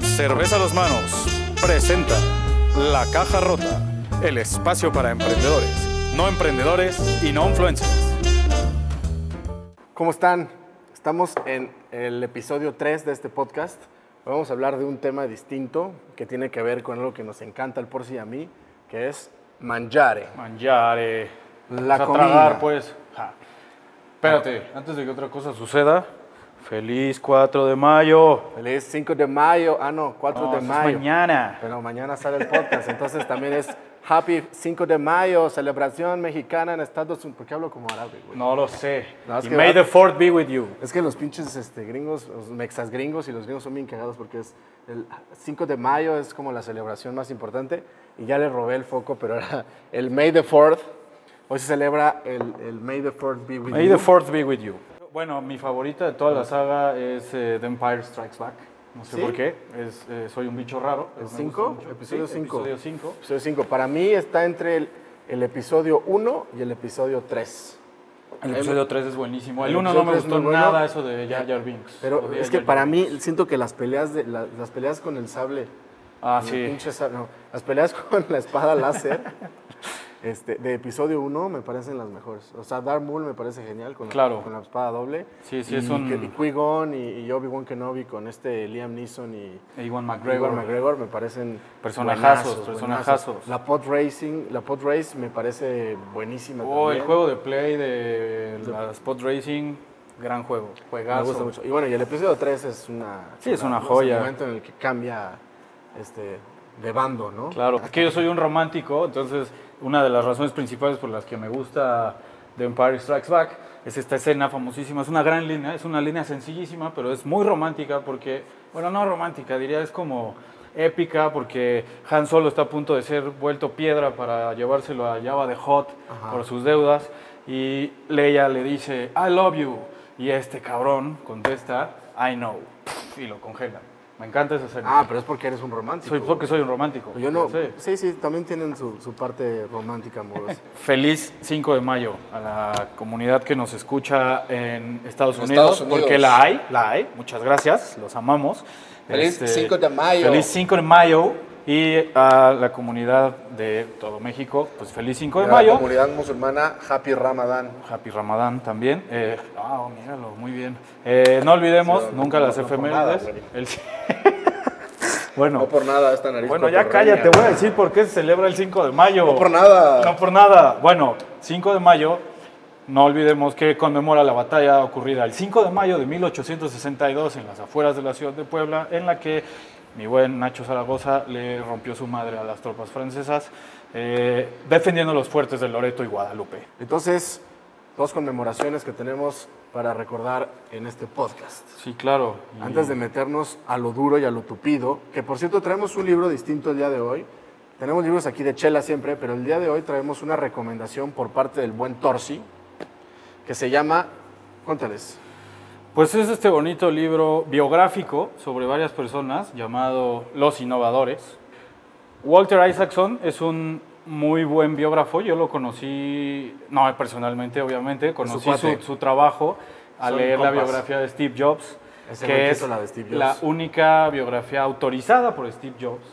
Cerveza a los manos presenta La Caja Rota, el espacio para emprendedores, no emprendedores y no influencers. ¿Cómo están? Estamos en el episodio 3 de este podcast. Hoy Vamos a hablar de un tema distinto que tiene que ver con algo que nos encanta al por sí a mí, que es mangiare. Mangiare. La Vamos a comida. tragar, pues. Ja. Espérate, antes de que otra cosa suceda, feliz 4 de mayo. Feliz 5 de mayo. Ah, no, 4 No, de eso es mayo. mañana. Pero mañana sale el podcast, entonces también es Happy 5 de mayo, celebración mexicana en Estados Unidos. ¿Por qué hablo como árabe, güey? No lo sé. No, y may va- the fourth be with you. Es que los pinches este, gringos, los mexas gringos y los gringos son bien cagados porque es el 5 de mayo es como la celebración más importante y ya le robé el foco, pero era el May the 4th. Hoy se celebra el, el May the 4th be with May you. the fourth be with you. Bueno, mi favorita de toda la saga es eh, The Empire Strikes Back. No sé ¿Sí? por qué. Es, eh, soy un bicho raro. Episodio Sí, cinco. Episodio 5. Episodio 5. Para mí está entre el, el episodio 1 y el episodio 3. El episodio 3 es buenísimo. El El 1 no me gustó bueno. nada eso de Jar Jar Binks. Pero es que Jar para mí siento que las peleas, de, la- las peleas con el sable Ah, sí. no, las peleas con la espada láser este, de episodio 1 me parecen las mejores. O sea, Darth Maul me parece genial con, la- Claro. con la espada doble. Sí, sí, y, es un- y Qui-Gon y, y Obi-Wan Kenobi con este Liam Neeson y Ewan Gregor McGregor. McGregor me parecen Personajazos, buenazos, personajazos. buenazos. La pod racing, la pod race me parece buenísima Oh, el también. juego de play de la Spot Racing, gran juego. me Juegazo. gusta mucho. Y bueno, y el episodio 3 es una Sí, es una ¿no? joya. el momento en el que cambia este de bando, ¿no? Claro, es que yo soy un romántico, entonces una de las razones principales por las que me gusta The Empire Strikes Back es esta escena famosísima. Es una gran línea, es una línea sencillísima, pero es muy romántica porque, bueno, no romántica, diría es como épica porque Han Solo está a punto de ser vuelto piedra para llevárselo a Java de Hot Ajá. por sus deudas y Leia le dice, I love you. Y este cabrón contesta, I know. Y lo congela. Me encanta esa escena. Ah, pero es porque eres un romántico. soy porque soy un romántico. Yo no. Sí. Sí, sí, también tienen su, su parte romántica, amorosa. Feliz 5 de mayo a la comunidad que nos escucha en Estados En Unidos, Estados Unidos. porque la hay, la hay. Muchas gracias, los amamos. Feliz Este, 5 de mayo. Feliz 5 de mayo y a la comunidad de todo México, pues feliz 5 de Y a la mayo. comunidad musulmana, Happy Ramadan. Happy Ramadán también. Eh, ah, míralo, muy bien. Eh, no olvidemos Sí, nunca no, las no por efemérides. nada, güey. El- bueno, No por nada esta nariz. bueno, ya cállate, voy a decir por qué se celebra el 5 de mayo. No por nada. No por nada. Bueno, 5 de mayo, no olvidemos que conmemora la batalla ocurrida el 5 de mayo de 1862 en las afueras de la ciudad de Puebla, en la que mi buen Nacho Zaragoza le rompió su madre a las tropas francesas, eh, defendiendo los fuertes de Loreto y Guadalupe. Entonces, dos conmemoraciones que tenemos para recordar en este podcast. Sí, claro. Y- Antes de meternos a lo duro y a lo tupido, que por cierto traemos un libro distinto el día de hoy. Tenemos libros aquí de chela siempre, pero el día de hoy traemos una recomendación por parte del buen Torsi, que se llama, cuéntales. Pues es este bonito libro biográfico sobre varias personas llamado Los Innovadores. Walter Isaacson es un muy buen biógrafo, yo lo conocí, no personalmente obviamente, conocí su, su trabajo al Son leer la biografía de Steve Jobs, que es hizo la de Steve Jobs. la única biografía autorizada por Steve Jobs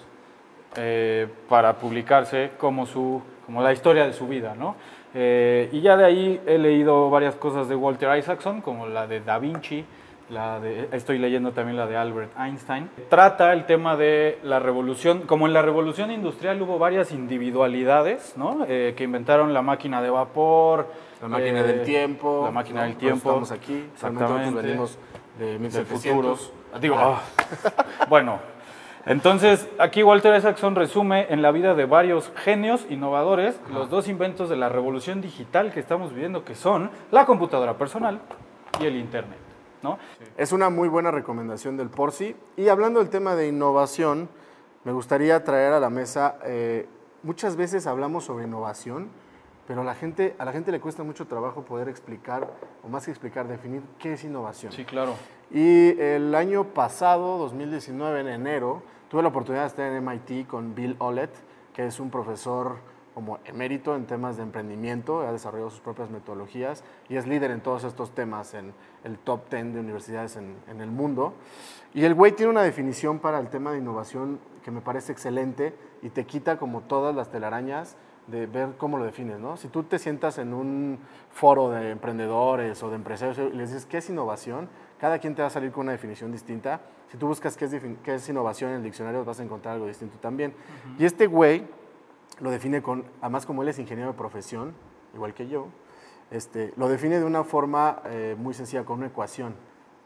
eh, para publicarse como, su, como la historia de su vida, ¿no? Eh, y ya de ahí he leído varias cosas de Walter Isaacson, como la de Da Vinci, la de, estoy leyendo también la de Albert Einstein. Trata el tema de la revolución, como en la revolución industrial hubo varias individualidades, ¿no? Eh, que inventaron la máquina de vapor, La máquina eh, del tiempo. la máquina ¿no? del tiempo, Estamos aquí. Exactamente. venimos de del 1700. futuro. Digo, ah. bueno, entonces aquí Walter Isaacson resume en la vida de varios genios innovadores los dos inventos de la revolución digital que estamos viviendo, que son la computadora personal y el Internet. ¿no? Es una muy buena recomendación del Porci. Y hablando del tema de innovación, me gustaría traer a la mesa, eh, muchas veces hablamos sobre innovación, pero la, gente, a la gente le cuesta mucho trabajo poder explicar, o más que explicar, definir qué es innovación. Sí, claro. Y el año pasado, 2019, en enero, tuve la oportunidad de estar en MIT con Bill Olet, que es un profesor como emérito en temas de emprendimiento, ha desarrollado sus propias metodologías y es líder en todos estos temas en el top 10 de universidades en, en el mundo. Y el güey tiene una definición para el tema de innovación que me parece excelente y te quita como todas las telarañas de ver cómo lo defines, ¿no? Si tú te sientas en un foro de emprendedores o de empresarios y les dices, ¿qué es innovación? Cada quien te va a salir con una definición distinta. Si tú buscas qué es, qué es innovación en el diccionario, vas a encontrar algo distinto también. Y este güey lo define con, además como él es ingeniero de profesión, igual que yo, este, lo define de una forma eh, muy sencilla, con una ecuación.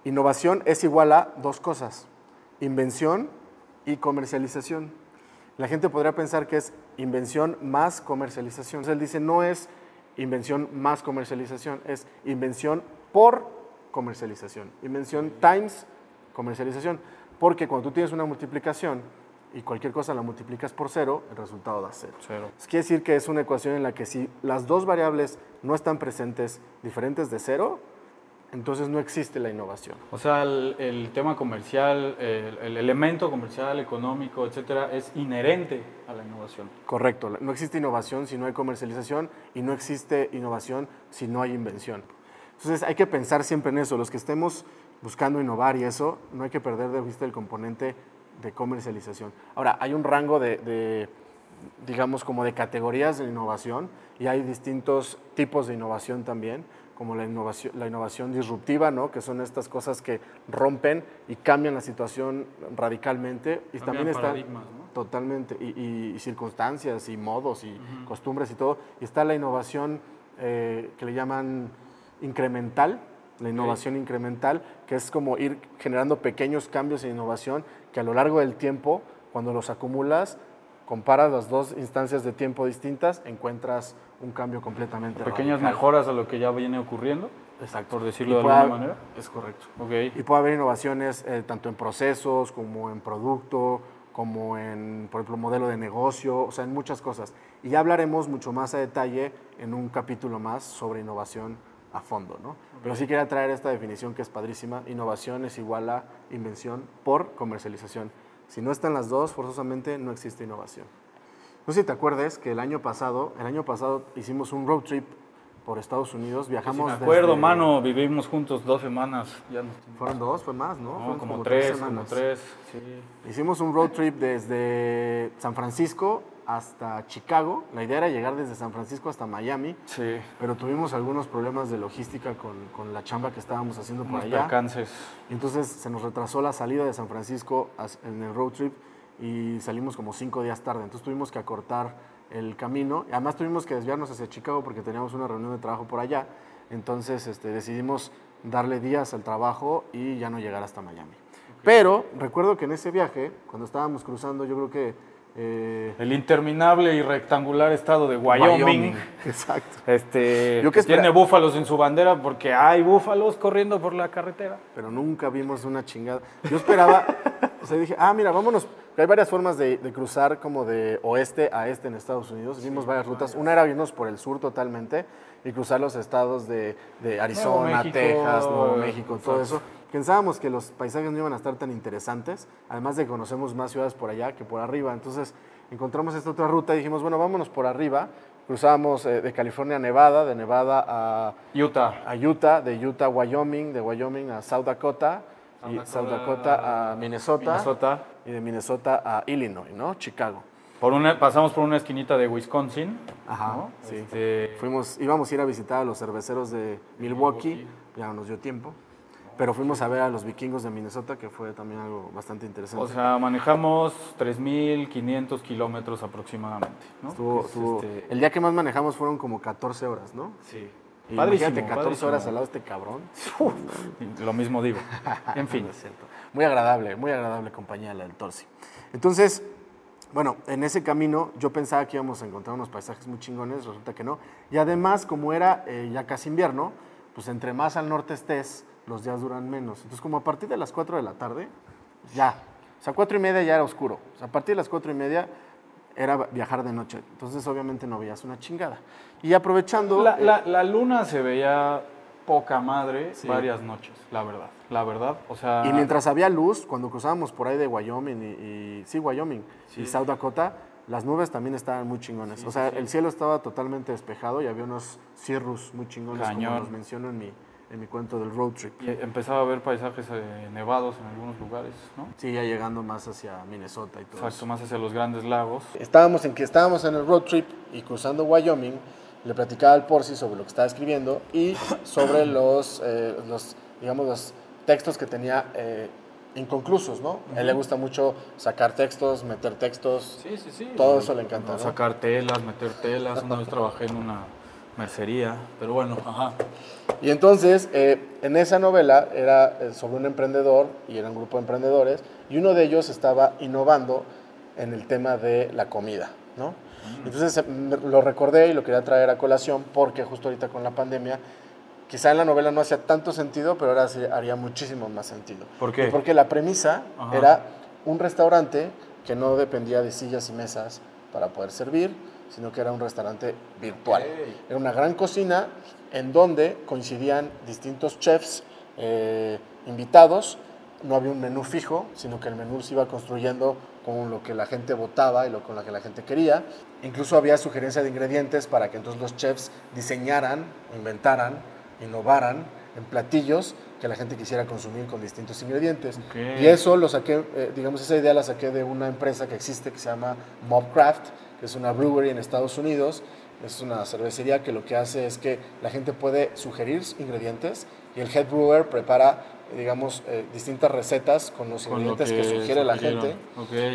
Innovación es igual a dos cosas, invención y comercialización. La gente podría pensar que es invención más comercialización. Entonces él dice, no es invención más comercialización, es invención por comercialización. Invención times comercialización. Porque cuando tú tienes una multiplicación y cualquier cosa la multiplicas por cero, el resultado da cero. Cero. Eso quiere decir que es una ecuación en la que si las dos variables no están presentes diferentes de cero, entonces no existe la innovación. O sea, el, el tema comercial, el, el elemento comercial, económico, etcétera, es inherente a la innovación. Correcto. No existe innovación si no hay comercialización y no existe innovación si no hay invención. Entonces hay que pensar siempre en eso. Los que estemos buscando innovar y eso, no hay que perder de vista el componente de comercialización. Ahora, hay un rango de, de, digamos, como de categorías de innovación y hay distintos tipos de innovación también, como la innovación, la innovación disruptiva, ¿no? que son estas cosas que rompen y cambian la situación radicalmente. Y Cambian también paradigmas, ¿no? totalmente, y, y- y circunstancias y modos y costumbres y todo. Y está la innovación eh, que le llaman incremental, la innovación incremental, que es como ir generando pequeños cambios en innovación que a lo largo del tiempo, cuando los acumulas, comparas las dos instancias de tiempo distintas, encuentras un cambio completamente Pequeñas radical. mejoras a lo que ya viene ocurriendo, Exacto. por Y decirlo de puede alguna haber- manera. Es correcto. Ok. Y puede haber innovaciones eh, tanto en procesos como en producto, como en, por ejemplo, modelo de negocio, o sea, en muchas cosas. Y ya hablaremos mucho más a detalle en un capítulo más sobre innovación a fondo, ¿no? Pero sí quería traer esta definición que es padrísima. Innovación es igual a invención por comercialización. Si no están las dos, forzosamente no existe innovación. No sé si te acuerdes que el año pasado, el año pasado hicimos un road trip por Estados Unidos, Sí, viajamos me acuerdo, desde- mano, vivimos juntos dos semanas. Ya no, Fueron dos, fue más, ¿no? no, Fueron como, tres, como semanas. tres. Sí. Hicimos un road trip desde San Francisco hasta Chicago. La idea era llegar desde San Francisco hasta Miami, Sí. pero tuvimos algunos problemas de logística con, con la chamba que estábamos haciendo por Unos allá. percances. Entonces se nos retrasó la salida de San Francisco en el road trip y salimos como cinco días tarde. Entonces tuvimos que acortar el camino. Además tuvimos que desviarnos hacia Chicago porque teníamos una reunión de trabajo por allá. Entonces este, decidimos darle días al trabajo y ya no llegar hasta Miami. Pero recuerdo que en ese viaje, cuando estábamos cruzando, yo creo que... eh, El interminable y rectangular estado de Wyoming. Exacto. Este, Yo que tiene búfalos en su bandera porque hay búfalos corriendo por la carretera. pero nunca vimos una chingada. Yo esperaba, o sea, dije, ah, mira, vámonos. Hay varias formas de, de cruzar como de oeste a este en Estados Unidos. Vimos varias rutas. Una era irnos por el sur totalmente y cruzar los estados de, de Arizona, Texas, Nuevo México, todo eso. Pensábamos que los paisajes no iban a estar tan interesantes, además de que conocemos más ciudades por allá que por arriba. Entonces encontramos esta otra ruta y dijimos, bueno, vámonos por arriba. Cruzábamos eh, de California a Nevada, de Nevada a, Utah. a Utah, de Utah a Wyoming, de Wyoming a South Dakota, y South Dakota a Minnesota, Minnesota. y de Minnesota a Illinois, ¿no? Chicago. Por una, pasamos por una esquinita de Wisconsin. Ajá, ¿no? sí. Este, Fuimos, íbamos a ir a visitar a los cerveceros de Milwaukee, Milwaukee. ya no nos dio tiempo, pero fuimos a ver a los vikingos de Minnesota, que fue también algo bastante interesante. o sea, manejamos 3.500 kilómetros aproximadamente. ¿no? Estuvo- Es, estuvo- este, El día que más manejamos fueron como 14 horas, ¿no? sí. Y Padrísimo, imagínate 14 padrísimo. horas al lado de este cabrón. Lo mismo digo. En fin. No es cierto. Muy agradable, muy agradable compañía la del Torsi. Entonces, bueno, en ese camino yo pensaba que íbamos a encontrar unos paisajes muy chingones, resulta que no. Y además, como era eh, ya casi invierno, pues entre más al norte estés, los días duran menos. Entonces, como a partir de las 4 de la tarde, ya. O sea, 4 y media ya era oscuro. O sea, a partir de las 4 y media era viajar de noche. Entonces, obviamente no veías una chingada. Y aprovechando... La, eh, la- la luna se veía poca madre Sí. varias noches, la verdad. La verdad, o sea... Y mientras había luz, cuando cruzábamos por ahí de Wyoming y, y- sí, Wyoming y. South Dakota, las nubes también estaban muy chingones. o sea, el cielo estaba totalmente despejado y había unos cirrus muy chingones, Cañón. como los menciono en mi, en mi cuento del road trip. Y empezaba a ver paisajes eh, nevados en algunos lugares, ¿no? Sí, ya llegando más hacia Minnesota y todo Exacto, eso. más hacia los grandes lagos. Estábamos en que estábamos en el road trip y cruzando Wyoming, le platicaba al Porci sobre lo que estaba escribiendo y sobre los, eh, los digamos, los textos que tenía eh, inconclusos, ¿no? A él le gusta mucho sacar textos, meter textos. Sí, sí, sí. Todo eso le encanta, ¿no? Sacar telas, meter telas. Una vez trabajé en una mercería, pero bueno, ajá. Y entonces, eh, en esa novela era eh, sobre un emprendedor y era un grupo de emprendedores y uno de ellos estaba innovando en el tema de la comida, ¿no? Entonces me- lo recordé y lo quería traer a colación porque justo ahorita con la pandemia, quizá en la novela no hacía tanto sentido, pero ahora sí haría muchísimo más sentido. ¿Por qué? Porque la premisa Ajá. era un restaurante que no dependía de sillas y mesas para poder servir, sino que era un restaurante virtual. Ok. Era una gran cocina en donde coincidían distintos chefs eh, invitados. No había un menú fijo, sino que el menú se iba construyendo con lo que la gente votaba y lo con lo que la gente quería. Incluso había sugerencia de ingredientes para que entonces los chefs diseñaran, inventaran, innovaran en platillos que la gente quisiera consumir con distintos ingredientes. Y eso lo saqué, eh, digamos, esa idea la saqué de una empresa que existe que se llama Mobcraft, que es una brewery en Estados Unidos. Es una cervecería que lo que hace es que la gente puede sugerir ingredientes y el head brewer prepara, digamos, eh, distintas recetas con los Con lo ingredientes que, sugiere la gente.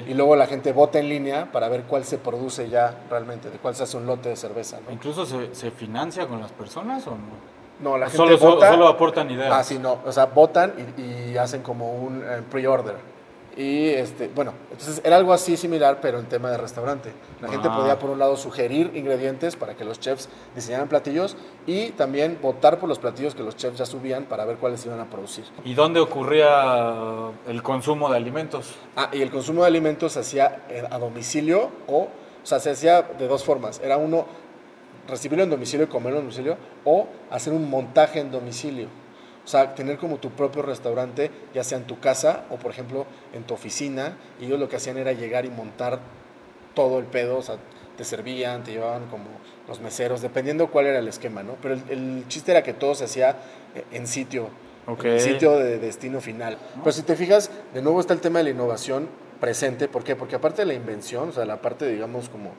Y luego la gente vota en línea para ver cuál se produce ya realmente, de cuál se hace un lote de cerveza. ¿no? ¿Incluso se, se financia con las personas o no? No, la gente Solo, solo, vota. solo aportan ideas. Ah, sí, no. O sea, votan y, y hacen como un eh, pre-order. Y, este, bueno, entonces era algo así similar, pero en tema de restaurante. La gente podía, por un lado, sugerir ingredientes para que los chefs diseñaran platillos y también votar por los platillos que los chefs ya subían para ver cuáles iban a producir. ¿Y dónde ocurría el consumo de alimentos? Ah, y el consumo de alimentos se hacía a domicilio o, o sea, se hacía de dos formas. Era uno, recibirlo en domicilio y comerlo en domicilio, o hacer un montaje en domicilio. O sea, tener como tu propio restaurante, ya sea en tu casa o, por ejemplo, en tu oficina. Y ellos lo que hacían era llegar y montar todo el pedo, o sea, te servían, te llevaban como los meseros, dependiendo cuál era el esquema, ¿no? Pero el, el chiste era que todo se hacía eh, en sitio, en el sitio de destino final. Pero si te fijas, de nuevo está el tema de la innovación presente, ¿por qué? Porque aparte de la invención, o sea, la parte, digamos, como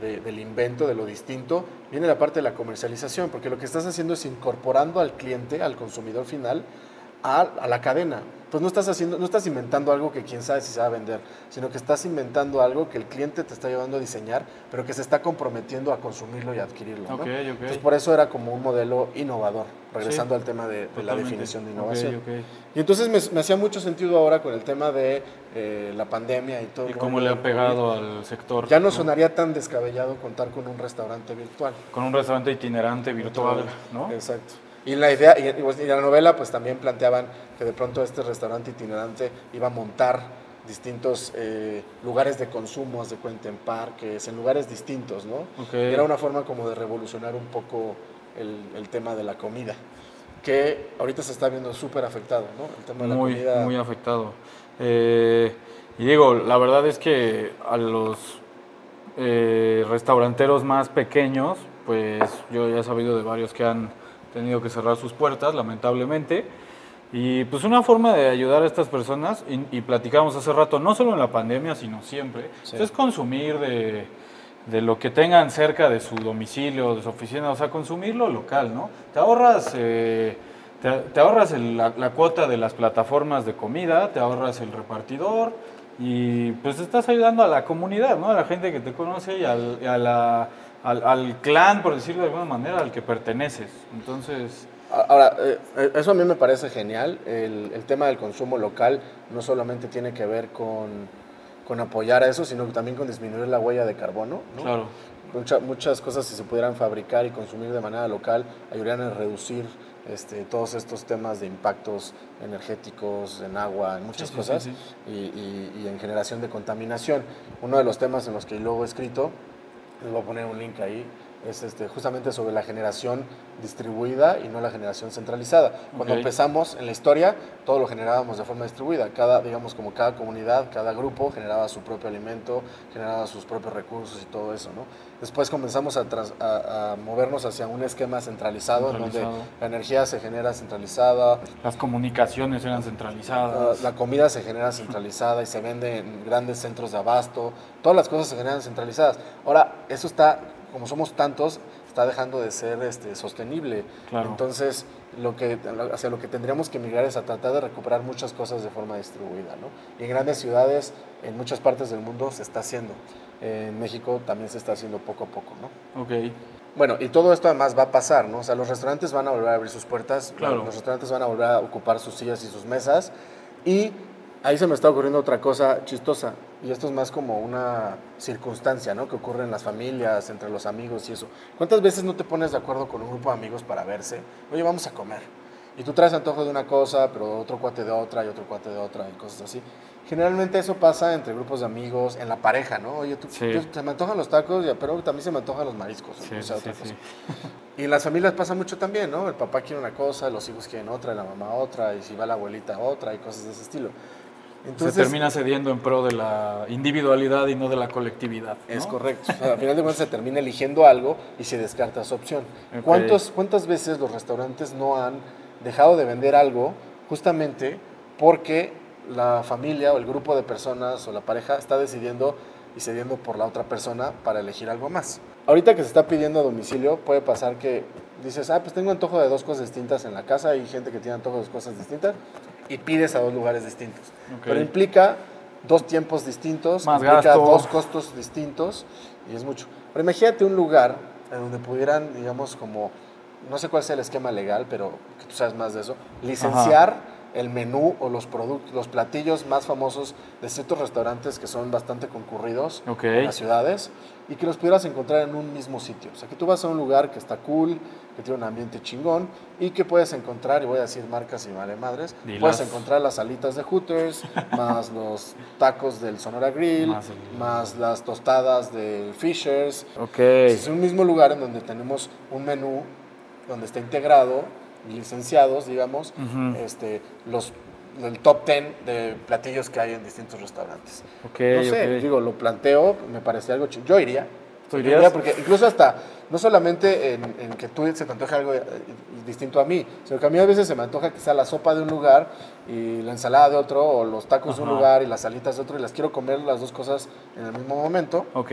de- del invento, de lo distinto, viene la parte de la comercialización, porque lo que estás haciendo es incorporando al cliente, al consumidor final, a la cadena. Pues no estás haciendo, no estás inventando algo que quién sabe si se va a vender, sino que estás inventando algo que el cliente te está llevando a diseñar, pero que se está comprometiendo a consumirlo y adquirirlo. ¿no? Entonces por eso era como un modelo innovador, regresando Sí, al tema de, de la definición de innovación. Y entonces me, me hacía mucho sentido ahora con el tema de eh, la pandemia y todo. ¿Y cómo le ha pegado al sector? Ya no sonaría tan descabellado contar con un restaurante virtual. Con un restaurante itinerante virtual, ¿no? Exacto. Y la idea, y, y la novela pues también planteaban que de pronto este restaurante itinerante iba a montar distintos eh, lugares de consumo, de cuenta en parques, en lugares distintos, ¿no? Ok. Y era una forma como de revolucionar un poco el, el tema de la comida, que ahorita se está viendo súper afectado, ¿no? El tema de la comida. muy afectado. Eh, y digo, la verdad es que a los eh, restauranteros más pequeños, pues yo ya he sabido de varios que han tenido que cerrar sus puertas, lamentablemente. Y pues una forma de ayudar a estas personas, y, y platicamos hace rato, no solo en la pandemia, sino siempre, Sí. es consumir de, de lo que tengan cerca de su domicilio, de su oficina, o sea, consumirlo local, ¿no? Te ahorras, eh, te, te ahorras el- la, la cuota de las plataformas de comida, te ahorras el repartidor y pues estás ayudando a la comunidad, ¿no? A la gente que te conoce y a la- al, al clan, por decirlo de alguna manera, al que perteneces. Entonces, Ahora, eh, eso a mí me parece genial. El, el tema del consumo local no solamente tiene que ver con, con apoyar a eso, sino también con disminuir la huella de carbono. ¿no? claro. Mucha- muchas cosas, si se pudieran fabricar y consumir de manera local, ayudarían a reducir este, todos estos temas de impactos energéticos, en agua, en muchas Sí, sí, cosas, sí, Y, y- y en generación de contaminación. Uno de los temas en los que luego he escrito, les voy a poner un link ahí, es este, justamente sobre la generación distribuida y no la generación centralizada. Cuando empezamos en la historia, todo lo generábamos de forma distribuida. Cada, digamos, como cada comunidad, cada grupo generaba su propio alimento, generaba sus propios recursos y todo eso, ¿no? Después comenzamos a, tras- a- a movernos hacia un esquema centralizado, en donde la energía se genera centralizada, Las comunicaciones eran la, centralizadas. la comida se genera centralizada y se vende en grandes centros de abasto. Todas las cosas se generan centralizadas. Ahora, eso está, como somos tantos, está dejando de ser este, sostenible. Claro. Entonces, lo que, hacia lo que tendríamos que migrar es a tratar de recuperar muchas cosas de forma distribuida. ¿no? Y en grandes ciudades, en muchas partes del mundo, se está haciendo. En México también se está haciendo poco a poco. ¿no? Ok. Bueno, y todo esto además va a pasar, ¿no? O sea, los restaurantes van a volver a abrir sus puertas, Claro. los restaurantes van a volver a ocupar sus sillas y sus mesas. Y ahí se me está ocurriendo otra cosa chistosa, y esto es más como una circunstancia, ¿no? Que ocurre en las familias, entre los amigos y eso. ¿Cuántas veces no te pones de acuerdo con un grupo de amigos para verse? Oye, vamos a comer. Y tú traes antojo de una cosa, pero otro cuate de otra, y otro cuate de otra, y cosas así. Generalmente eso pasa entre grupos de amigos, en la pareja, ¿no? Oye, tú, Sí. se me antojan los tacos, pero también se me antojan los mariscos. Sí, o sea, sí, otra cosa. sí. Y en las familias pasa mucho también, ¿no? El papá quiere una cosa, los hijos quieren otra, la mamá otra, y si va la abuelita otra, y cosas de ese estilo. Entonces, se termina cediendo en pro de la individualidad y no de la colectividad. ¿no? Es correcto. O sea, al final de cuentas se termina eligiendo algo y se descarta esa opción. Ok. ¿Cuántos, ¿Cuántas veces los restaurantes no han dejado de vender algo justamente porque la familia o el grupo de personas o la pareja está decidiendo y cediendo por la otra persona para elegir algo más? Ahorita que se está pidiendo a domicilio, puede pasar que dices, ah, pues tengo antojo de dos cosas distintas en la casa, hay gente que tiene antojo de dos cosas distintas, y pides a dos lugares distintos. Pero implica dos tiempos distintos, Más implica gasto. dos costos distintos y es mucho. Pero imagínate un lugar en donde pudieran, digamos, como, no sé cuál sea el esquema legal, pero que tú sabes más de eso, licenciar el menú o los productos, los platillos más famosos de ciertos restaurantes que son bastante concurridos en las ciudades y que los pudieras encontrar en un mismo sitio. O sea, que tú vas a un lugar que está cool, que tiene un ambiente chingón y que puedes encontrar, y voy a decir marcas y vale madres, Dilas. puedes encontrar las alitas de Hooters, más los tacos del Sonora Grill, Más las tostadas del Fishers. Ok. Es un mismo lugar en donde tenemos un menú donde está integrado, licenciados, digamos, este, los, el top 10 de platillos que hay en distintos restaurantes. Ok, no sé, digo, lo planteo, me parece algo chido. Yo iría. ¿Tú Yo irías? iría porque incluso hasta, no solamente en, en que tú se te antoje algo eh, distinto a mí, sino que a mí a veces se me antoja quizá la sopa de un lugar y la ensalada de otro, o los tacos de un lugar y las salitas de otro, y las quiero comer las dos cosas en el mismo momento, Ok.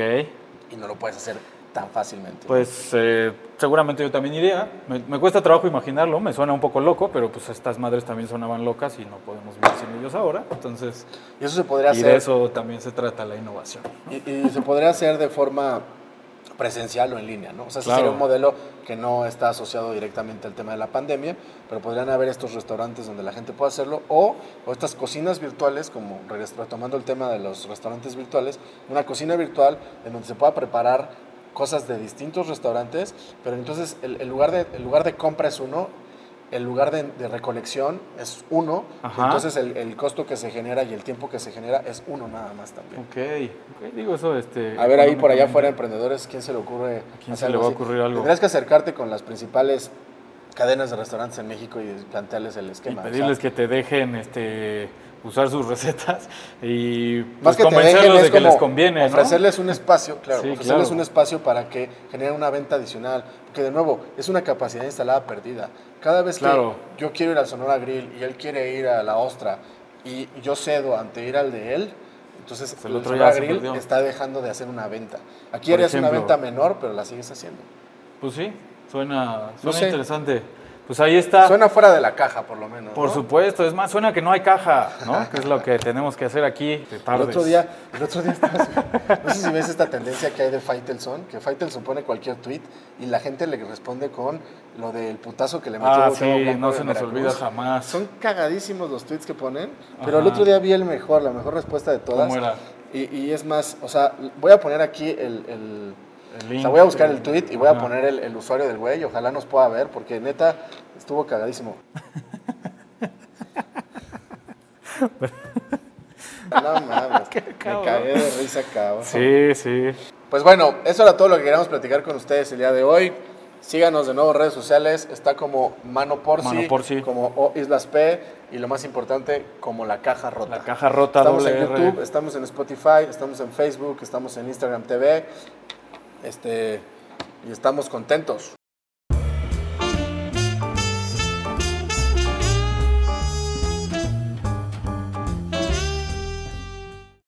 y no lo puedes hacer tan fácilmente. Pues eh, seguramente yo también iría. Me, me cuesta trabajo imaginarlo, me suena un poco loco, pero pues estas madres también sonaban locas y no podemos vivir sin ellos ahora. Entonces, y eso se podría y hacer. de eso también se trata la innovación. Y, y se podría hacer de forma presencial o en línea, ¿no? O sea, Claro. sería un modelo que no está asociado directamente al tema de la pandemia, pero podrían haber estos restaurantes donde la gente pueda hacerlo, o, o estas cocinas virtuales, como retomando el tema de los restaurantes virtuales, una cocina virtual en donde se pueda preparar cosas de distintos restaurantes, pero entonces el, el lugar, de, el lugar de compra es uno, el lugar de, de recolección es uno, Ajá. entonces el, el costo que se genera y el tiempo que se genera es uno nada más también. Ok, ok, digo eso, este... A ver, ahí por allá afuera, emprendedores, ¿quién se le ocurre? quién hacer se le va a ocurrir algo? Tendrás que acercarte con las principales cadenas de restaurantes en México y plantearles el Y esquema. o sea, pedirles que te dejen este, usar sus recetas y más pues, que te dejen convencerlos de que les conviene, ¿no? ofrecerles un espacio, claro, Sí, ofrecerles claro. un espacio para que generen una venta adicional, porque de nuevo, es una capacidad instalada perdida. Cada vez Claro. que yo quiero ir al Sonora Grill y él quiere ir a la Ostra y yo cedo ante ir al de él, entonces Pues el el, otro Sonora Grill está dejando de hacer una venta. Aquí Por harías una ejemplo. venta menor, pero la sigues haciendo. Pues sí, suena, No suena sé. interesante. Pues ahí está. Suena fuera de la caja, por lo menos. Por ¿no? supuesto, es más, suena que no hay caja, ¿no? que es lo que tenemos que hacer aquí de El otro día, el otro día estabas- no sé si ves esta tendencia que hay de Faitelson, que Faitelson pone cualquier tweet y la gente le responde con lo del putazo que le metió Ah, sí, no se nos Veracruz. olvida jamás. Son cagadísimos los tweets que ponen, pero el otro día vi el mejor, la mejor respuesta de todas. ¿Cómo era? Y, y es más, o sea, voy a poner aquí el, el- El o link. sea, voy a buscar el tweet y voy a poner el, el usuario del güey, ojalá nos pueda ver, porque neta estuvo cagadísimo. no mames, me cagué de risa, cabrón. Sí, sí. Pues bueno, eso era todo lo que queríamos platicar con ustedes el día de hoy. Síganos de nuevo en redes sociales. Está como Mano Porci, Mano Porci. como O Islas P y lo más importante, como La Caja Rota. La caja rota Estamos doble en. YouTube, estamos en Spotify, estamos en Facebook, estamos en Instagram TV. Este, y estamos contentos.